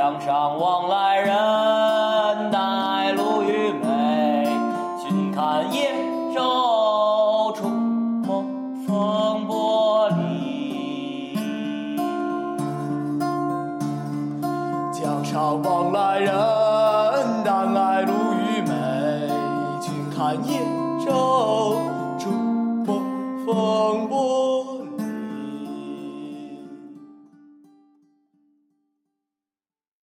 江上往来人，带路与美。君看叶舟出没风波里。江上往来人，带爱鲈鱼美。君看叶舟出没风波。